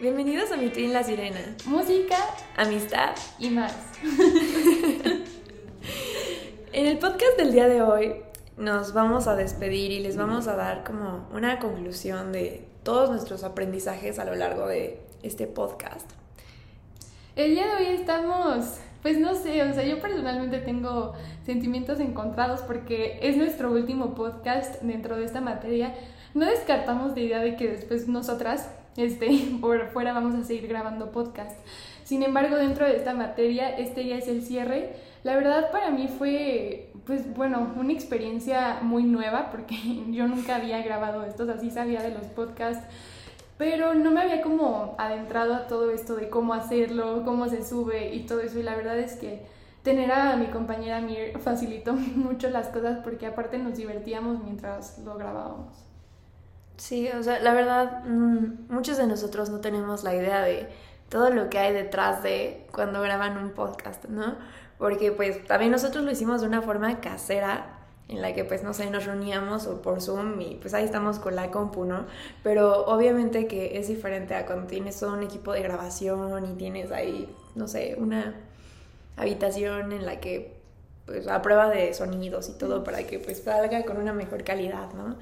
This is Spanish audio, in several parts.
Bienvenidos a Mi Twin La Sirena. Música, Amistad. y más. En el podcast del día de hoy nos vamos a despedir y les vamos a dar como una conclusión de todos nuestros aprendizajes a lo largo de este podcast. El día de hoy estamos, pues no sé, o sea, yo personalmente tengo sentimientos encontrados porque es nuestro último podcast dentro de esta materia. No descartamos la idea de que después nosotras, este, por fuera vamos a seguir grabando podcast. Sin embargo, dentro de esta materia, este ya es el cierre. La verdad para mí fue, pues bueno, una experiencia muy nueva porque yo nunca había grabado esto, o sea, sí sabía de los podcasts, pero no me había como adentrado a todo esto de cómo hacerlo, cómo se sube y todo eso. Y la verdad es que tener a mi compañera Mir facilitó mucho las cosas porque aparte nos divertíamos mientras lo grabábamos. Sí, o sea, la verdad, mm, muchos de nosotros no tenemos la idea de todo lo que hay detrás de cuando graban un podcast, ¿no? Porque pues también nosotros lo hicimos de una forma casera, en la que pues no sé, nos reuníamos o por Zoom y pues ahí estamos con la compu, ¿no? Pero obviamente que es diferente a cuando tienes todo un equipo de grabación y tienes ahí, no sé, una habitación en la que pues a prueba de sonidos y todo para que pues salga con una mejor calidad, ¿no?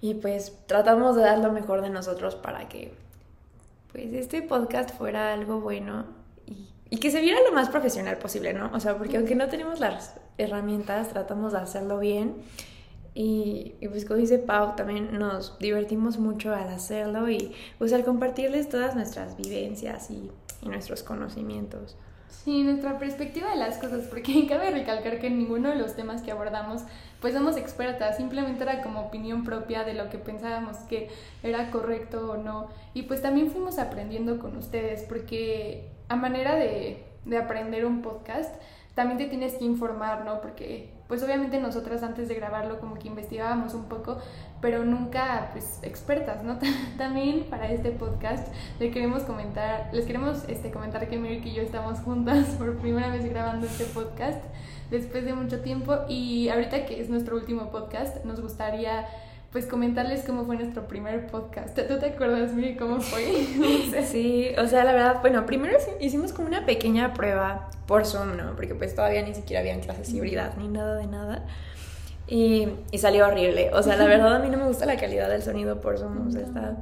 Y pues tratamos de dar lo mejor de nosotros para que pues este podcast fuera algo bueno y, que se viera lo más profesional posible, ¿no? O sea, porque aunque no tenemos las herramientas, tratamos de hacerlo bien. Y, pues como dice Pau, también nos divertimos mucho al hacerlo y pues al compartirles todas nuestras vivencias y nuestros conocimientos. Sí, nuestra perspectiva de las cosas, porque cabe recalcar que en ninguno de los temas que abordamos pues somos expertas, simplemente era como opinión propia de lo que pensábamos que era correcto o no. Y pues también fuimos aprendiendo con ustedes, porque a manera de, de aprender un podcast, también te tienes que informar, ¿no? Porque pues obviamente nosotras antes de grabarlo como que investigábamos un poco, pero nunca pues expertas, ¿no? También para este podcast les queremos comentar, les queremos este comentar que Mary y yo estamos juntas por primera vez grabando este podcast después de mucho tiempo y ahorita que es nuestro último podcast nos gustaría pues comentarles cómo fue nuestro primer podcast. ¿Tú te acuerdas, Miri, cómo fue? sí, o sea, la verdad, bueno, primero hicimos como una pequeña prueba por Zoom, ¿no? Porque pues todavía ni siquiera habían clases híbridas ni nada de nada. Y, y, salió horrible. O sea, la verdad a mí no me gusta la calidad del sonido por Zoom. O sea, está...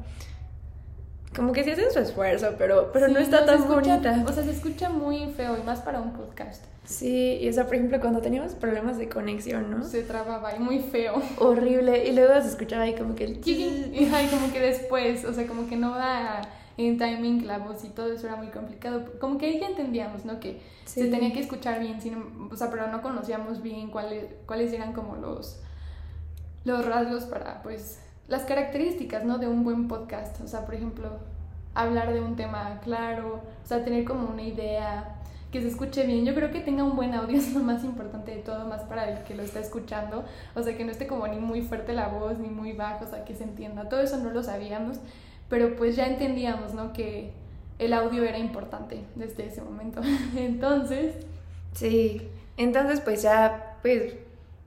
Como que sí hacen su esfuerzo, pero, pero sí, no está no tan escucha, bonita. O sea, se escucha muy feo y más para un podcast. Sí, y o sea, por ejemplo, cuando teníamos problemas de conexión, ¿no? Se trababa y muy feo. Horrible. Y luego se escuchaba ahí como que el... Y ay, como que después, o sea, como que no va en timing la voz y todo eso era muy complicado. Como que ahí ya entendíamos, ¿no? Que sí. se tenía que escuchar bien, sin, o sea, pero no conocíamos bien cuáles, cuáles eran como los, los rasgos para, pues, las características, ¿no? De un buen podcast. O sea, por ejemplo, hablar de un tema claro, o sea, tener como una idea, que se escuche bien. Yo creo que tenga un buen audio es lo más importante de todo, más para el que lo está escuchando. O sea, que no esté como ni muy fuerte la voz, ni muy bajo, o sea, que se entienda. Todo eso no lo sabíamos, pero pues ya entendíamos, ¿no? Que el audio era importante desde ese momento. Entonces... Sí, entonces pues ya, pues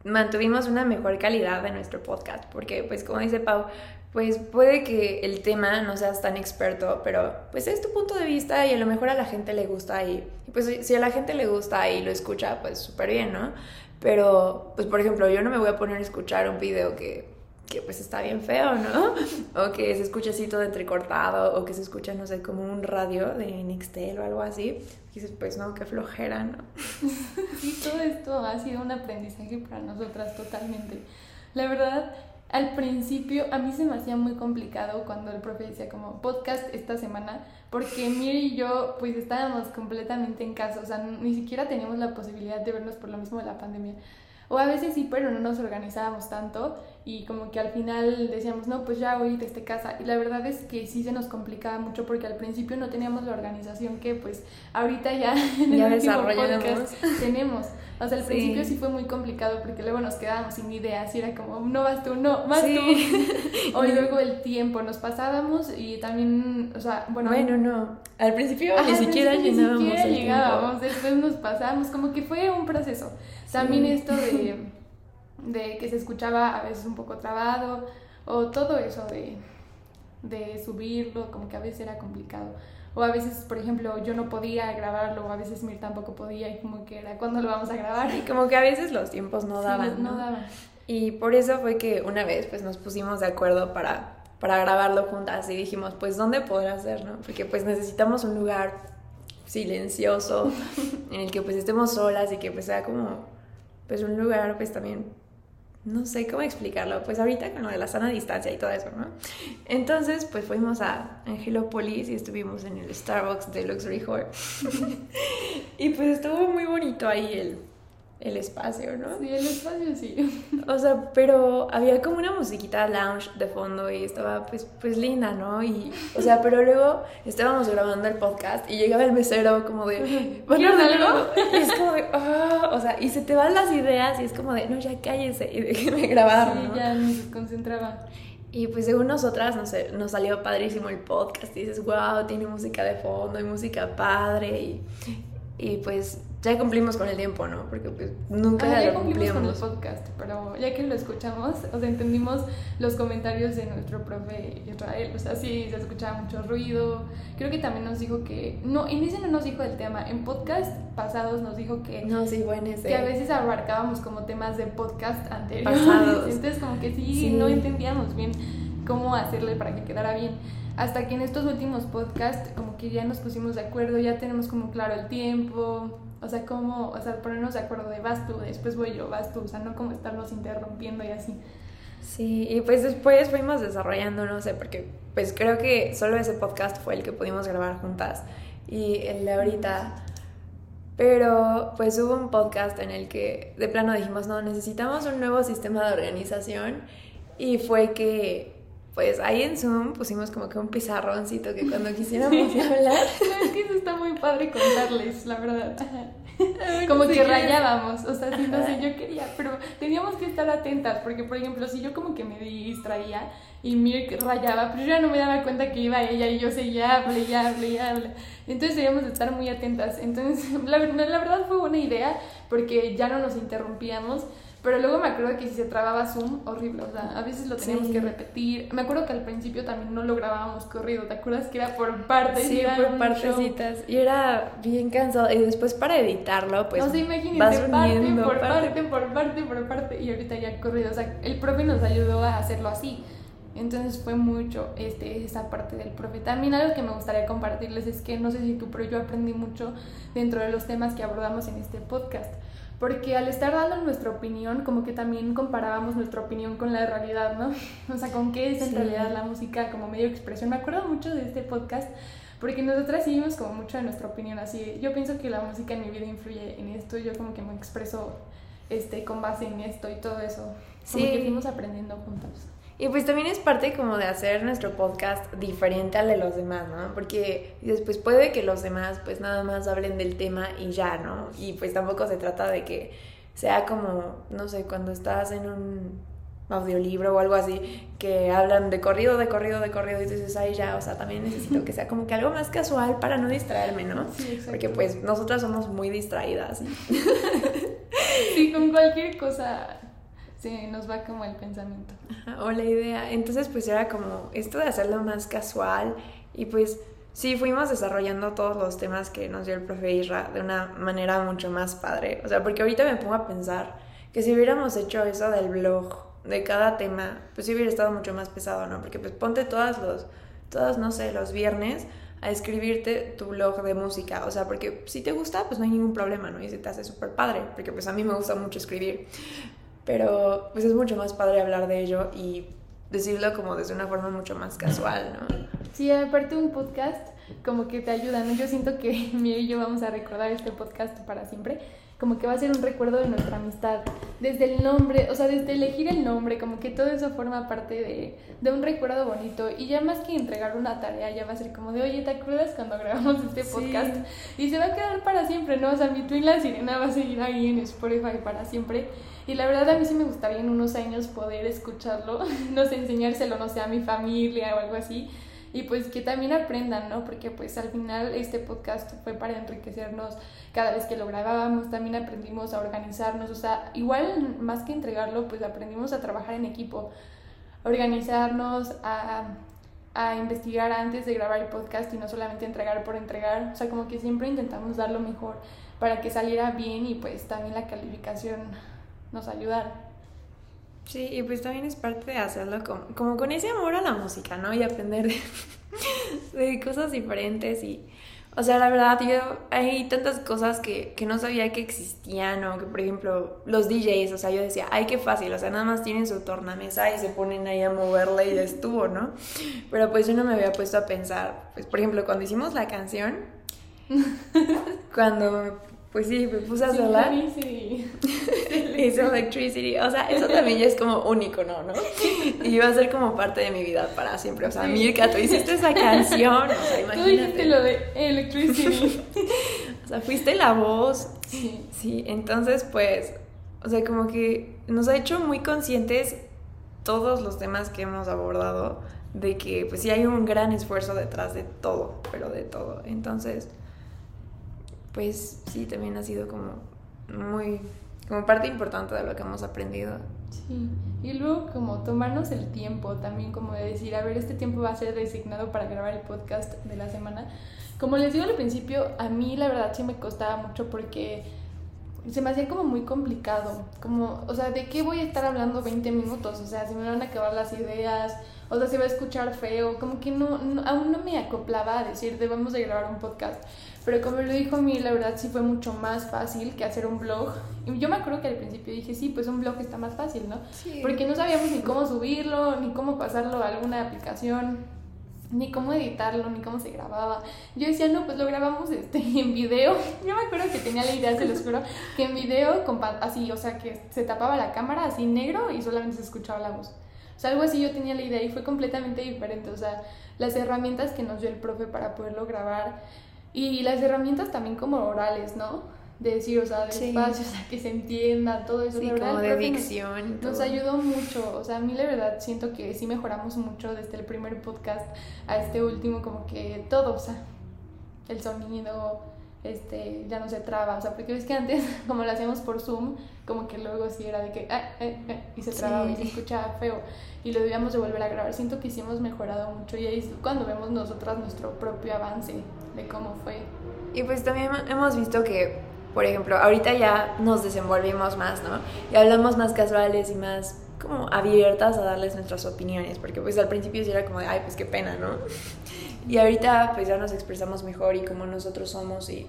mantuvimos una mejor calidad de nuestro podcast, porque pues como dice Pau, pues puede que el tema no seas tan experto, pero pues es tu punto de vista y a lo mejor a la gente le gusta y, y pues si a la gente le gusta y lo escucha, pues súper bien, ¿no? Pero, pues por ejemplo, yo no me voy a poner a escuchar un video que, que pues está bien feo, ¿no? O que se escucha así todo entrecortado, o que se escucha, no sé, como un radio de Nextel o algo así. Y dices, pues no, qué flojera, ¿no? Sí, todo esto ha sido un aprendizaje para nosotras totalmente. La verdad, al principio a mí se me hacía muy complicado cuando el profe decía como podcast esta semana, porque Mir y yo pues estábamos completamente en casa, o sea, ni siquiera teníamos la posibilidad de vernos por lo mismo de la pandemia. O a veces sí, pero no nos organizábamos tanto y como que al final decíamos, no, pues ya voy desde casa. Y la verdad es que sí se nos complicaba mucho porque al principio no teníamos la organización que pues ahorita ya en ya el desarrollamos. podcast tenemos. O sea, al Sí. principio sí fue muy complicado porque luego nos quedábamos sin ideas y era como, no vas tú, no, vas Sí. tú. O luego el tiempo, nos pasábamos y también, o sea, bueno, Bueno, no. Al principio ni siquiera llenábamos Ni siquiera llegábamos, después nos pasábamos, como que fue un proceso. También Sí. esto de, de que se escuchaba a veces un poco trabado, o todo eso de, de subirlo, como que a veces era complicado. O a veces, por ejemplo, yo no podía grabarlo, o a veces Mir tampoco podía, y como que era, ¿cuándo lo vamos a grabar? Y como que a veces los tiempos no Sí, daban. no ¿no? daban. Y por eso fue que una vez pues nos pusimos de acuerdo para, para grabarlo juntas y dijimos, pues ¿dónde podrá ser, no? Porque pues necesitamos un lugar silencioso en el que pues estemos solas y que pues sea como pues un lugar pues también no sé cómo explicarlo, pues ahorita con lo de la sana distancia y todo eso, ¿no? Entonces, pues fuimos a Angelópolis y estuvimos en el Starbucks de Luxury Hall. y pues estuvo muy bonito ahí el, el espacio, ¿no? Sí, el espacio sí. O sea, pero había como una musiquita lounge de fondo y estaba pues, pues linda, ¿no? Y, o sea, pero luego estábamos grabando el podcast y llegaba el mesero como de, ¿van a ¿Quieres ordenar algo? Y es como de, ah, o sea, y se te van las ideas y es como de, no, ya cállese y déjeme grabar, Sí, ¿no? ya ni se concentraba. Y pues según nosotras, no sé, nos salió padrísimo el podcast y dices, wow, tiene música de fondo y música padre y, y pues ya cumplimos con el tiempo, ¿no? Porque pues nunca Ah, ya lo cumplimos con el podcast, pero ya que lo escuchamos, o sea, entendimos los comentarios de nuestro profe Israel, o sea, sí, se escuchaba mucho ruido, creo que también nos dijo que, no, en ese no nos dijo el tema, en podcast pasados nos dijo que, No, sí, bueno, ese. que a veces abarcábamos como temas de podcast anteriores, Pasados. entonces como que sí, Sí. no entendíamos bien cómo hacerle para que quedara bien. Hasta que en estos últimos podcasts como que ya nos pusimos de acuerdo, ya tenemos como claro el tiempo, o sea, como, o sea, ponernos de acuerdo de vas tú, después voy yo, vas tú, o sea, no como estarnos interrumpiendo y así. Sí, y pues después fuimos desarrollando, no sé, porque pues creo que solo ese podcast fue el que pudimos grabar juntas y el de ahorita. Pero pues hubo un podcast en el que de plano dijimos, no, necesitamos un nuevo sistema de organización y fue que pues ahí en Zoom pusimos como que un pizarroncito que cuando quisiéramos hablar No, es que eso está muy padre contarles, la verdad. Como que rayábamos, o sea, sí, no sé, yo quería, pero teníamos que estar atentas, porque por ejemplo, si yo como que me distraía y Mirk rayaba, pues yo ya no me daba cuenta que iba ella y yo seguía, hable y hable y hable. Entonces debíamos de estar muy atentas. Entonces, la, la verdad fue buena idea, porque ya no nos interrumpíamos. Pero luego me acuerdo que si se trababa Zoom, horrible, o sea, a veces lo teníamos Sí. que repetir. Me acuerdo que al principio también no lo grabábamos corrido, ¿te acuerdas que era por partes? Sí, por un show. partecitas. Y era bien cansado. Y después para editarlo, pues. o sea, imagínense, vas parte uniendo por parte. parte, por parte, por parte, y ahorita ya corrido. O sea, el profe nos ayudó a hacerlo así. Entonces fue mucho este, esa parte del profe. También algo que me gustaría compartirles es que no sé si tú, pero yo aprendí mucho dentro de los temas que abordamos en este podcast. Porque al estar dando nuestra opinión, como que también comparábamos nuestra opinión con la realidad, ¿no? O sea, con qué es en Sí. realidad la música como medio de expresión. Me acuerdo mucho de este podcast porque nosotras seguimos como mucho de nuestra opinión. Así, yo pienso que la música en mi vida influye en esto. Yo como que me expreso este, con base en esto y todo eso. Como Sí. que fuimos aprendiendo juntos. Y pues también es parte como de hacer nuestro podcast diferente al de los demás, ¿no? Porque después puede que los demás pues nada más hablen del tema y ya, ¿no? Y pues tampoco se trata de que sea como, no sé, cuando estás en un audiolibro o algo así, que hablan de corrido, de corrido, de corrido y dices, ay ya, o sea, también necesito que sea como que algo más casual para no distraerme, ¿no? Sí. Porque pues nosotras somos muy distraídas. Sí, con cualquier cosa se nos va como el pensamiento. O la idea. Entonces, pues era como esto de hacerlo más casual y pues sí, fuimos desarrollando todos los temas que nos dio el profe Isra de una manera mucho más padre. O sea, porque ahorita me pongo a pensar que si hubiéramos hecho eso del blog de cada tema, pues sí hubiera estado mucho más pesado, ¿no? Porque pues ponte todas los, todos, no sé, los viernes a escribirte tu blog de música, o sea, porque si te gusta, pues no hay ningún problema, ¿no? Y se te hace súper padre, porque pues a mí me gusta mucho escribir, pero pues es mucho más padre hablar de ello y decirlo como desde una forma mucho más casual, ¿no? Sí, aparte un podcast como que te ayuda, ¿no? Yo siento que Miguel y yo vamos a recordar este podcast para siempre, como que va a ser un recuerdo de nuestra amistad, desde el nombre, o sea, desde elegir el nombre, como que todo eso forma parte de, de un recuerdo bonito y ya más que entregar una tarea, ya va a ser como de, oye, ¿te acuerdas cuando grabamos este Sí. podcast? Y se va a quedar para siempre, ¿no? O sea, mi Twin La Sirena va a seguir ahí en Spotify para siempre. Y la verdad a mí sí me gustaría en unos años poder escucharlo, no sé, enseñárselo, no sé, a mi familia o algo así. Y pues que también aprendan, ¿no? Porque pues al final este podcast fue para enriquecernos cada vez que lo grabábamos, también aprendimos a organizarnos, o sea, igual más que entregarlo, pues aprendimos a trabajar en equipo, organizarnos, a a investigar antes de grabar el podcast y no solamente entregar por entregar. O sea, como que siempre intentamos dar lo mejor para que saliera bien y pues también la calificación nos ayudara. Sí, y pues también es parte de hacerlo como, como con ese amor a la música, ¿no? Y aprender de, cosas diferentes y... O sea, la verdad, yo hay tantas cosas que, que no sabía que existían, o que, por ejemplo, los DJs, o sea, yo decía, ay, qué fácil, o sea, nada más tienen su tornamesa y se ponen ahí a moverle y ya estuvo, ¿no? Pero pues yo no me había puesto a pensar, pues, por ejemplo, cuando hicimos la canción, cuando pues sí, me puse a hacerla. Hice Electricity. O sea, eso también ya es como único, ¿no? ¿no? Y va a ser como parte de mi vida para siempre. O sea, Mirka, tú hiciste esa canción. O sea, imagínate. Tú dijiste lo de Electricity. o sea, fuiste la voz. Sí. Sí, entonces, pues, o sea, como que nos ha hecho muy conscientes todos los temas que hemos abordado de que, pues sí hay un gran esfuerzo detrás de todo, pero de todo. Entonces pues sí, también ha sido como muy, como parte importante de lo que hemos aprendido. Sí, y luego como tomarnos el tiempo también, como de decir, a ver, este tiempo va a ser designado para grabar el podcast de la semana. Como les digo al principio, a mí la verdad sí me costaba mucho porque se me hacía como muy complicado, como, o sea, ¿de qué voy a estar hablando 20 minutos? O sea, si me van a acabar las ideas, o sea, se va a escuchar feo, como que no, aún no me acoplaba a decir, debemos de grabar un podcast. Pero como lo dijo a mí, la verdad sí fue mucho más fácil que hacer un blog. Y yo me acuerdo que al principio dije, sí, pues un blog está más fácil, ¿no? Porque no sabíamos ni cómo subirlo, ni cómo pasarlo a alguna aplicación, ni cómo editarlo, ni cómo se grababa. Yo decía, no, pues lo grabamos este, en video. Yo me acuerdo que tenía la idea, se los juro, que en video, así, o sea, que se tapaba la cámara así negro y solamente se escuchaba la voz. O sea, algo así yo tenía la idea y fue completamente diferente. O sea, las herramientas que nos dio el profe para poderlo grabar y las herramientas también como orales, ¿no? De decir, o sea, de espacio, o sea, que se entienda, todo eso. Sí, como de dicción. Nos, nos, ayudó mucho, o sea, a mí la verdad siento que sí mejoramos mucho desde el primer podcast a este último, como que todo, o sea, el sonido, este, ya no se traba, o sea, porque ves que antes, como lo hacíamos por Zoom, como que luego sí era de que, ah, eh, eh", y se trababa y se escuchaba feo, y lo debíamos de volver a grabar. Siento que sí hemos mejorado mucho y ahí es cuando vemos nosotras nuestro propio avance de cómo fue. Y pues también hemos visto que, por ejemplo, ahorita ya nos desenvolvimos más, ¿no? Y hablamos más casuales y más como abiertas a darles nuestras opiniones, porque pues al principio sí era como de, ay, pues qué pena, ¿no? Y ahorita pues ya nos expresamos mejor y como nosotros somos y,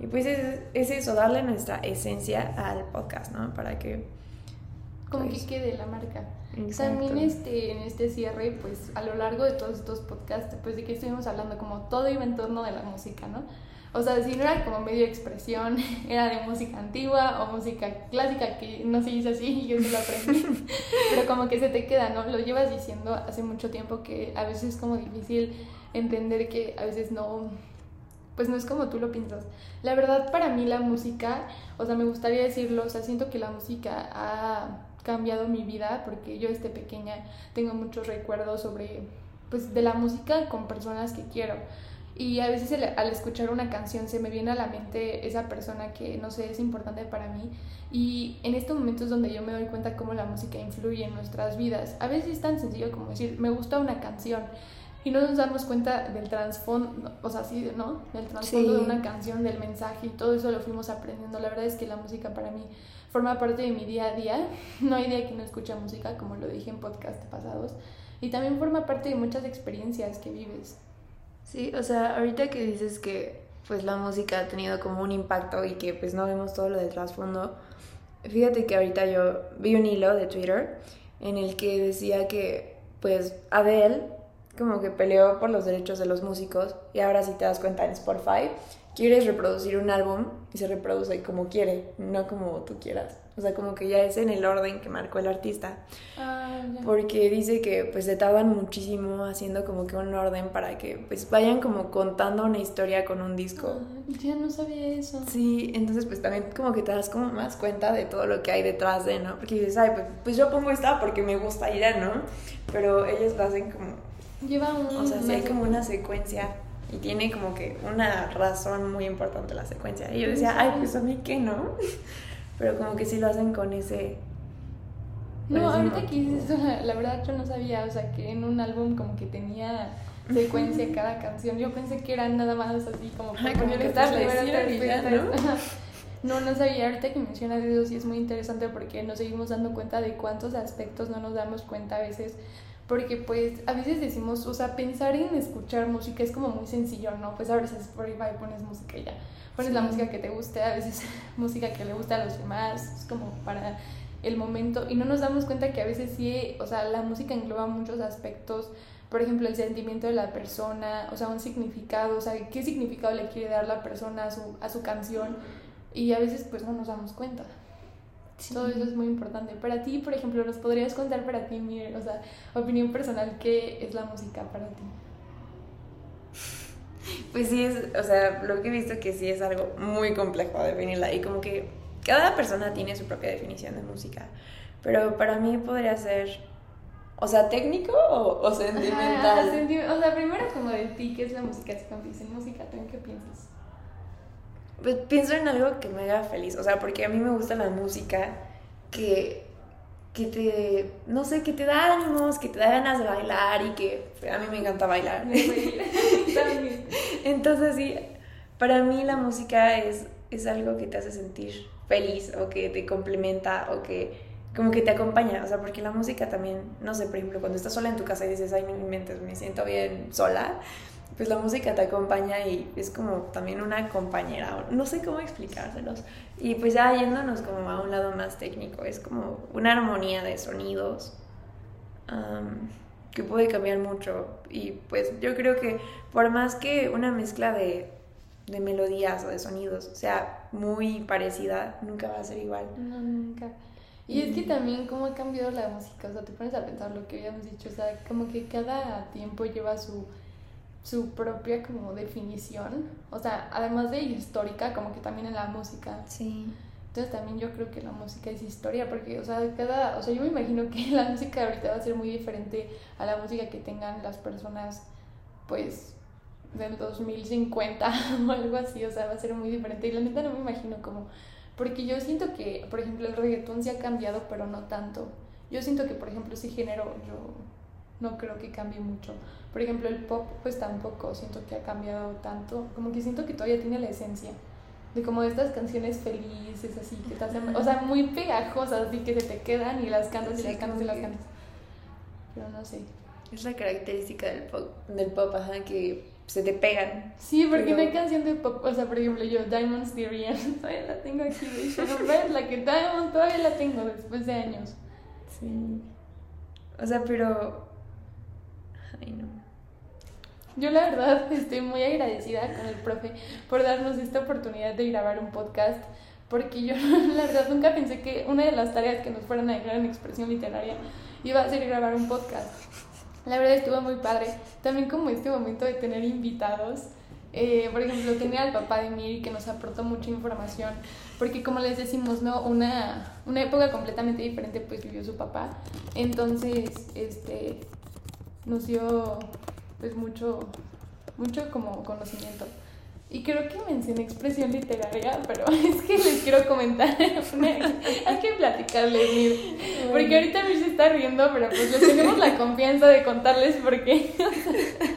y pues es, es, eso, darle nuestra esencia al podcast, ¿no? Para que... Como que pues, quede la marca. También este, en este cierre, pues a lo largo de todos estos podcasts, pues de que estuvimos hablando, como todo iba en torno de la música, ¿no? O sea, si no era como medio expresión, era de música antigua o música clásica, que no se dice así y yo sí lo aprendí, pero como que se te queda, ¿no? Lo llevas diciendo hace mucho tiempo que a veces es como difícil entender que a veces no, pues no es como tú lo piensas. La verdad, para mí la música, o sea, me gustaría decirlo, o sea, siento que la música ha cambiado mi vida porque yo desde pequeña tengo muchos recuerdos sobre pues de la música con personas que quiero. Y a veces al escuchar una canción se me viene a la mente esa persona que no sé es importante para mí. Y en estos momentos donde yo me doy cuenta cómo la música influye en nuestras vidas. A veces es tan sencillo como decir me gusta una canción y no nos damos cuenta del trasfondo, o sea, sí, ¿no? Del trasfondo de una canción, del mensaje y todo eso lo fuimos aprendiendo. La verdad es que la música para mí forma parte de mi día a día. No hay día que no escuche música, como lo dije en podcast pasados. Y también forma parte de muchas experiencias que vives. Sí, o sea, ahorita que dices que pues la música ha tenido como un impacto y que pues no vemos todo lo del trasfondo, fíjate que ahorita yo vi un hilo de Twitter en el que decía que pues Adele como que peleó por los derechos de los músicos y ahora si te das cuenta en Spotify quieres reproducir un álbum y se reproduce como quiere, no como tú quieras. O sea, como que ya es en el orden que marcó el artista. Ah, Porque dice que pues se tardan muchísimo haciendo como que un orden para que pues vayan como contando una historia con un disco. Ah, ya no sabía eso. Sí, entonces pues también como que te das como más cuenta de todo lo que hay detrás de, ¿no? Porque dices, ay, pues, pues yo pongo esta porque me gusta ir, ¿no? Pero ellos lo hacen como... Lleva un... O sea, sí hay como una secuencia y tiene como que una razón muy importante la secuencia. Y yo decía, ay, pues a mí qué, ¿no? Pero como que sí lo hacen con ese, No, ahorita que dices eso, la verdad yo no sabía, o sea, que en un álbum como que tenía secuencia cada canción. Yo pensé que eran nada más así como Ay, como que esta pues. No, no sabía. Ahorita que mencionas eso sí es muy interesante porque nos seguimos dando cuenta de cuántos aspectos no nos damos cuenta a veces. Porque pues a veces decimos, o sea, pensar en escuchar música es como muy sencillo, ¿no? Pues a veces Spotify pones música y ya. Pones la música que te guste, a veces música que le gusta a los demás, es como para el momento. Y no nos damos cuenta que a veces sí, o sea, la música engloba muchos aspectos por ejemplo, el sentimiento de la persona, o sea, un significado, o sea, qué significado le quiere dar la persona a su, a su canción y a veces pues no nos damos cuenta. Todo eso es muy importante. Para ti, por ejemplo, ¿nos podrías contar para ti, Mir, o sea, opinión personal, qué es la música para ti? Pues sí, es, o sea, lo que he visto que sí es algo muy complejo definirla y como que cada persona tiene su propia definición de música, pero para mí podría ser, o sea, técnico o, o sentimental. Ajá, o sea, primero como de ti, ¿qué es la música? Si cuando dicen música, ¿tú en qué piensas? Pues pienso en algo que me haga feliz, o sea, porque a mí me gusta la música que, que te, no sé, que te da ánimos, que te da ganas de bailar y que a mí me encanta bailar. Entonces sí, para mí la música es, es algo que te hace sentir feliz o que te complementa o que como que te acompaña, o sea, porque la música también, no sé, por ejemplo, cuando estás sola en tu casa y dices, ay, no me inventes, me siento bien sola, pues la música te acompaña y es como también una compañera, no sé cómo explicárselos. Y pues ya yéndonos como a un lado más técnico, es como una armonía de sonidos que puede cambiar mucho. Y pues yo creo que por más que una mezcla de, de melodías o de sonidos sea muy parecida, nunca va a ser igual. No, nunca. Y es que también cómo ha cambiado la música, o sea, te pones a pensar lo que habíamos dicho, o sea, como que cada tiempo lleva su, su propia como definición, o sea, además de histórica, como que también en la música. Sí. Entonces también yo creo que la música es historia, porque, o sea, cada, o sea, yo me imagino que la música de ahorita va a ser muy diferente a la música que tengan las personas, pues, del 2050 o algo así, o sea, va a ser muy diferente. Y la neta no me imagino cómo, porque yo siento que, por ejemplo, el reggaetón sí ha cambiado, pero no tanto. Yo siento que, por ejemplo, ese género yo no creo que cambie mucho. Por ejemplo, el pop, pues tampoco siento que ha cambiado tanto, como que siento que todavía tiene la esencia de como estas canciones felices, así, que te hacen, o sea, muy pegajosas, así que se te quedan y las cantas y las cantas y las cantas. Pero no sé. Es la característica del pop, del pop ajá, que se te pegan. Sí, porque Pero- no hay canción de pop, o sea, por ejemplo, yo, Diamonds Theory, todavía la tengo aquí, de. La que Diamond todavía la tengo después de años. Sí. O sea, pero... Ay, no. Yo la verdad estoy muy agradecida con el profe por darnos esta oportunidad de grabar un podcast, porque yo la verdad nunca pensé que una de las tareas que nos fueran a dejar en expresión literaria iba a ser grabar un podcast. La verdad estuvo muy padre. También como este momento de tener invitados. Eh, por ejemplo, tenía al papá de Miri que nos aportó mucha información, porque como les decimos, ¿no? Una, una época completamente diferente pues vivió su papá. Entonces, este, nos dio pues mucho, mucho como conocimiento. Y creo que mencioné expresión literaria, pero es que les quiero comentar. hay que platicarles, Mir. Porque ahorita Mir se está riendo, pero pues les tenemos la confianza de contarles porque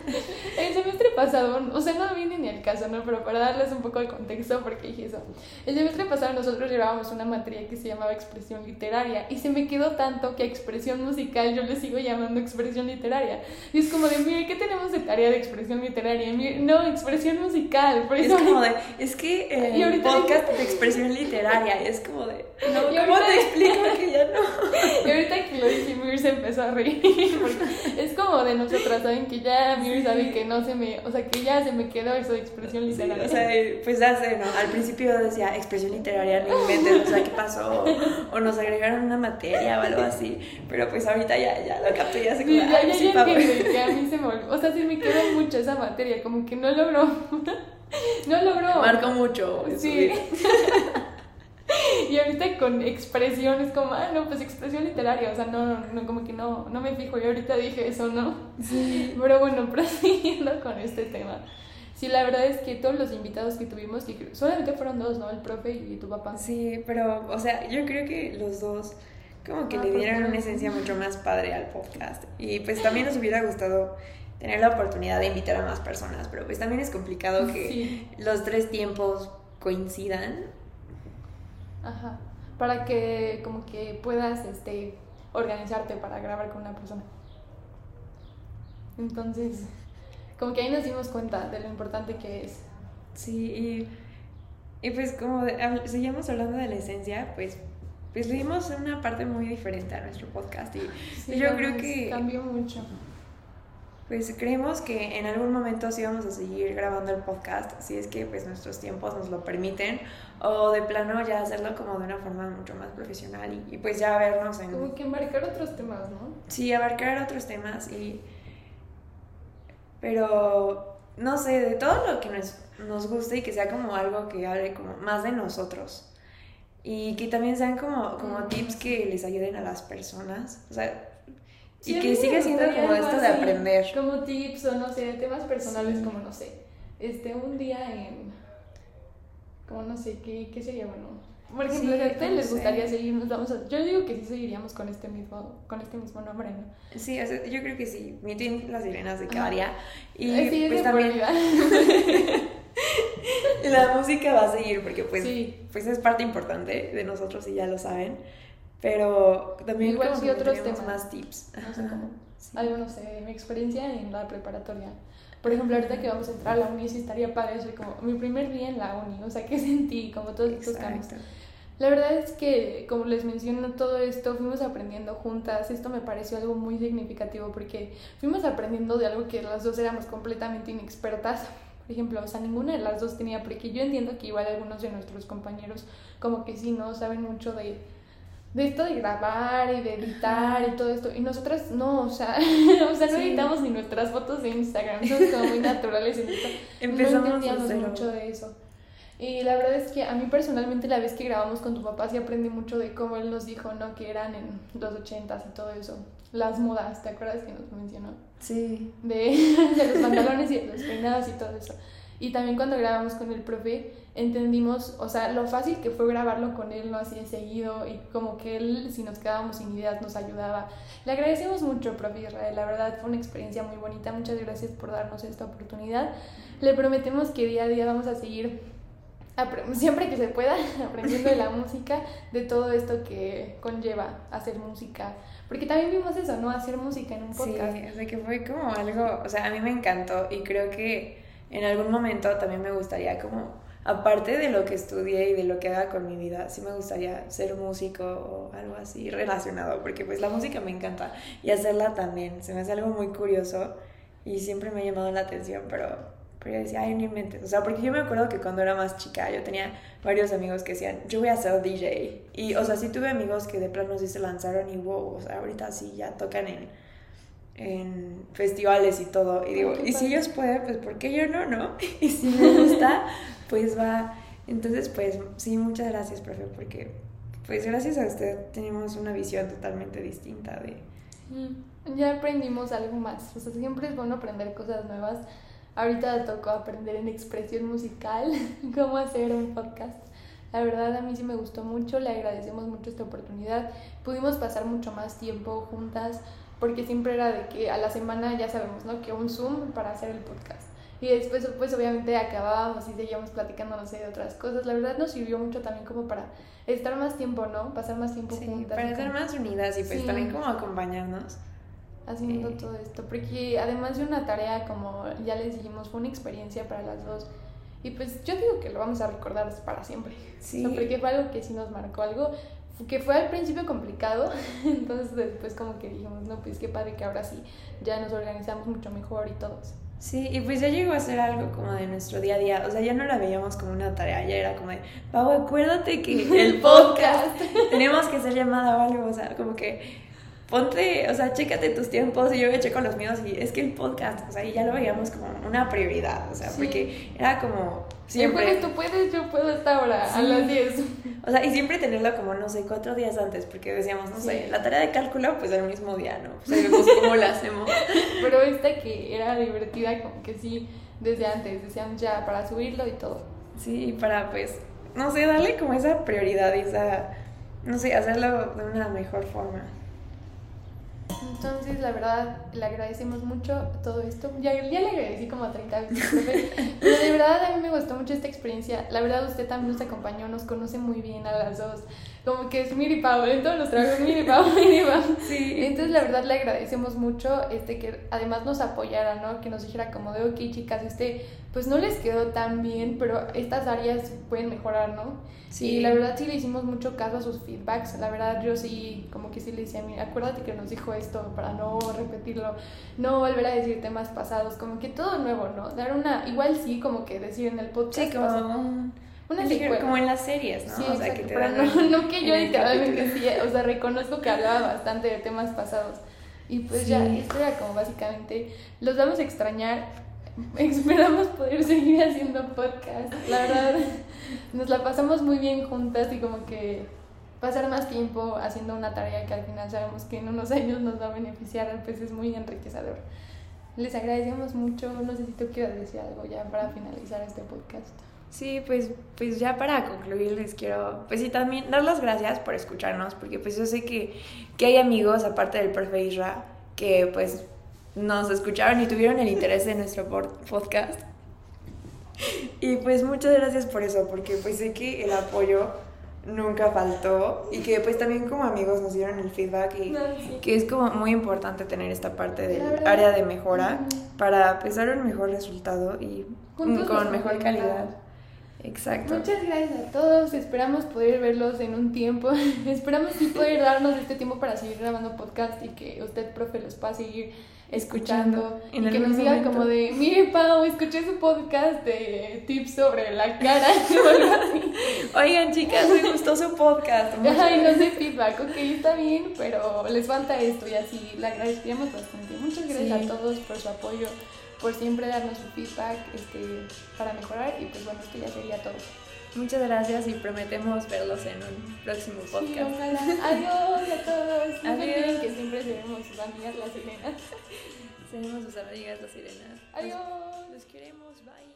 pasado, o sea, no viene ni el caso, ¿no? Pero para darles un poco de contexto, porque dije eso. El semestre pasado nosotros llevábamos una materia que se llamaba expresión literaria y se me quedó tanto que a expresión musical yo le sigo llamando expresión literaria. Y es como de, mire, ¿qué tenemos de tarea de expresión literaria? Y Mir, no, expresión musical. Por Es eso como de, es que Y el ahorita podcast de expresión literaria es como de, no, Y ¿cómo ahorita- te explico que ya no? Y ahorita que lo dije, Mir se empezó a reír. porque es como de nosotras, ¿saben? Que ya Mir sabe que no se me. O sea, que ya se me quedó eso de expresión Sí, literaria. o sea, pues ya sé, ¿no? Al principio decía expresión literaria, no inventes, o sea, ¿qué pasó? O, o nos agregaron una materia o algo así. Pero pues ahorita ya, ya lo capté, ya sé Sí, como, ya, ya, sí, ya entiendo que a mí se me olvidó. O sea, sí me quedó mucho esa materia, como que no logró. no logró. Marco mucho. Sí. Y ahorita con expresión es como, ah, no, pues expresión literaria. O sea, no, no, no, como que no, no me fijo. Y ahorita dije eso, ¿no? Sí. Pero bueno, prosiguiendo con este tema. Sí, la verdad es que todos los invitados que tuvimos, que solamente fueron dos, ¿no? El profe y tu papá. Sí, pero, o sea, yo creo que los dos como que Ah, le ¿por dieran qué? una esencia mucho más padre al podcast. Y pues también nos hubiera gustado tener la oportunidad de invitar a más personas, pero pues también es complicado que Sí. los tres tiempos coincidan. Ajá. Para que como que puedas este organizarte para grabar con una persona. Entonces, como que ahí nos dimos cuenta de lo importante que es. Sí, y, y pues como de- seguimos hablando de la esencia, pues, pues le dimos una parte muy diferente a nuestro podcast y Sí, yo creo que cambió mucho. Pues creemos que en algún momento sí vamos a seguir grabando el podcast, si es que pues nuestros tiempos nos lo permiten, o de plano ya hacerlo como de una forma mucho más profesional y, y pues ya vernos en... Como que marcar otros temas, ¿no? Sí, abarcar otros temas y... Pero, no sé, de todo lo que nos, nos guste y que sea como algo que hable como más de nosotros. Y que también sean como, como Mm, tips que les ayuden a las personas. O sea, Sí, y que siga siendo como esto de así, aprender. Como tips o no sé, temas personales Sí. como no sé. Este, un día en. Como no sé, ¿qué, qué sería bueno? Por ejemplo, Sí, si a ustedes les gustaría seguirnos, vamos a, yo digo que sí seguiríamos con este mismo, con este mismo nombre, ¿no? Sí, o sea, yo creo que sí. Mi las sirenas de día. Y Ay, sí, es pues también la música va a seguir porque pues, Sí. pues es parte importante de nosotros y ya lo saben. Pero también Igual como sí otros temas. más tips. No sé cómo. Sí. Algo, no sé, mi experiencia en la preparatoria. Por ejemplo, ahorita que vamos a entrar a la uni, sí estaría padre eso, como mi primer día en la uni, o sea, ¿qué sentí? Como todos estos cambios. Exacto. La verdad es que, como les menciono, todo esto fuimos aprendiendo juntas. Esto me pareció algo muy significativo porque fuimos aprendiendo de algo que las dos éramos completamente inexpertas. Por ejemplo, o sea, ninguna de las dos tenía, porque yo entiendo que igual algunos de nuestros compañeros, como que sí, no saben mucho de, de esto de grabar y de editar y todo esto. Y nosotras no, o sea, o sea no Sí. editamos ni nuestras fotos de Instagram, somos como muy naturales. Empezamos no entendíamos mucho de eso. Y la verdad es que a mí personalmente la vez que grabamos con tu papá sí aprendí mucho de cómo él nos dijo, ¿no? Que eran en los ochentas y todo eso. Las modas, ¿te acuerdas que nos mencionó? Sí. De, de los pantalones y de los peinados y todo eso. Y también cuando grabamos con el profe entendimos, o sea, lo fácil que fue grabarlo con él, ¿no? Así de seguido y como que él, si nos quedábamos sin ideas, nos ayudaba. Le agradecemos mucho, profe Israel, la verdad fue una experiencia muy bonita. Muchas gracias por darnos esta oportunidad. Le prometemos que día a día vamos a seguir siempre que se pueda, aprendiendo de la música, de todo esto que conlleva hacer música. Porque también vimos eso, ¿no? Hacer música en un Sí, podcast. o sea que fue como algo, o sea, a mí me encantó y creo que en algún momento también me gustaría como, aparte de lo que estudié y de lo que haga con mi vida, sí me gustaría ser músico o algo así relacionado, porque pues la música me encanta y hacerla también, se me hace algo muy curioso y siempre me ha llamado la atención, pero, pero yo decía, ay, no inventes, o sea, porque yo me acuerdo que cuando era más chica yo tenía varios amigos que decían, yo voy a ser DJ, y o sea, sí tuve amigos que de plano sí se lanzaron y wow, o sea, ahorita sí ya tocan en en festivales y todo. Y digo, Ay, qué y si ellos pueden, pues ¿por qué yo no, no? Y si me gusta, pues va. Entonces, pues sí, muchas gracias, profe, porque pues gracias a usted tenemos una visión totalmente distinta de... Ya aprendimos algo más. O sea, siempre es bueno aprender cosas nuevas. Ahorita tocó aprender en expresión musical cómo hacer un podcast. La verdad a mí sí me gustó mucho, le agradecemos mucho esta oportunidad. Pudimos pasar mucho más tiempo juntas porque siempre era de que a la semana ya sabemos, ¿no? Que un Zoom para hacer el podcast. Y después pues obviamente acabábamos y seguíamos platicando, no sé, de otras cosas. La verdad nos sirvió mucho también como para estar más tiempo, ¿no? Pasar más tiempo Sí, juntas. para estar como- más unidas y pues Sí. también como acompañarnos. haciendo Eh. todo esto, porque además de una tarea, como ya les dijimos, fue una experiencia para las dos. Y pues yo digo que lo vamos a recordar para siempre. Sí. O sea, porque fue algo que sí nos marcó, algo que fue al principio complicado, entonces después como que dijimos, no, pues qué padre que ahora sí ya nos organizamos mucho mejor y todo eso. Sí, y pues ya llegó a ser algo como de nuestro día a día, o sea, ya no la veíamos como una tarea, ya era como de, Pau, acuérdate que el podcast tenemos que hacer llamada o algo, o sea, como que ponte, o sea, chécate tus tiempos y yo me checo los míos y es que el podcast, o sea, y ya lo veíamos como una prioridad, o sea, Sí. porque era como Siempre siempre, tú puedes, yo puedo esta hora, a Sí. las 10. o sea, y siempre tenerlo como, no sé, cuatro días antes, porque decíamos, no sé, la tarea de cálculo, pues el mismo día, ¿no? Pues vemos cómo la hacemos. Pero esta que era divertida, como que sí, desde antes, decíamos ya para subirlo y todo. Sí, para pues, no sé, darle como esa prioridad y esa, no sé, hacerlo de una mejor forma. Entonces, la verdad, le agradecemos mucho todo esto. Ya, ya le agradecí como 30 veces. Pero de verdad, a mí me gustó mucho esta experiencia. La verdad, usted también nos acompañó, nos conoce muy bien a las dos. Como que es Miri Pau, en todos los trabajos, Miri Pau, Miri Pau. Sí. Entonces, la verdad, le agradecemos mucho este, que además nos apoyara, ¿no? Que nos dijera como de, ok, chicas, este, pues no les quedó tan bien, pero estas áreas pueden mejorar, ¿no? Sí. Y la verdad sí le hicimos mucho caso a sus feedbacks. La verdad yo sí, como que sí le decía, mira, acuérdate que nos dijo esto para no repetirlo, no volver a decir temas pasados, como que todo nuevo, ¿no? Dar una, igual sí, como que decir en el podcast. Sí, como, una como en las series, ¿no? Sí, o sea, exacto, que te pero dan no, no que yo literalmente sí, o sea, reconozco que hablaba bastante de temas pasados. Y pues ya, Sí. esto era como básicamente, los vamos a extrañar, esperamos poder seguir haciendo podcast, la verdad, nos la pasamos muy bien juntas y como que pasar más tiempo haciendo una tarea que al final sabemos que en unos años nos va a beneficiar, pues es muy enriquecedor. Les agradecemos mucho, no sé si tú quieras decir algo ya para finalizar este podcast. Sí, pues, pues ya para concluir les quiero, pues sí, también dar las gracias por escucharnos, porque pues yo sé que, que hay amigos, aparte del profe Isra, que pues nos escucharon y tuvieron el interés de nuestro podcast. Y pues muchas gracias por eso, porque pues sé que el apoyo nunca faltó y que pues también como amigos nos dieron el feedback y No, sí. que es como muy importante tener esta parte del área de mejora para pues dar un mejor resultado y Juntos con mejor calidad. Exacto. Muchas gracias a todos, esperamos poder verlos en un tiempo, esperamos sí poder darnos este tiempo para seguir grabando podcast y que usted, profe, los pueda seguir escuchando, Escuchando en y que nos diga momento. como de, mire Pau, escuché su podcast de tips sobre la cara. Oigan, chicas, me gustó su podcast. Muchas Ajá, y nos gracias. dé feedback, ok, está bien, pero les falta esto y así, le agradeceríamos bastante. Muchas gracias Sí. a todos por su apoyo, por siempre darnos su feedback este, para mejorar y pues bueno, esto ya sería todo. Muchas gracias y prometemos verlos en un próximo Sí, podcast. ojalá. Adiós a todos. No Adiós. que siempre seremos sus amigas las sirenas. Seremos sus amigas las sirenas. Adiós. Los queremos, bye.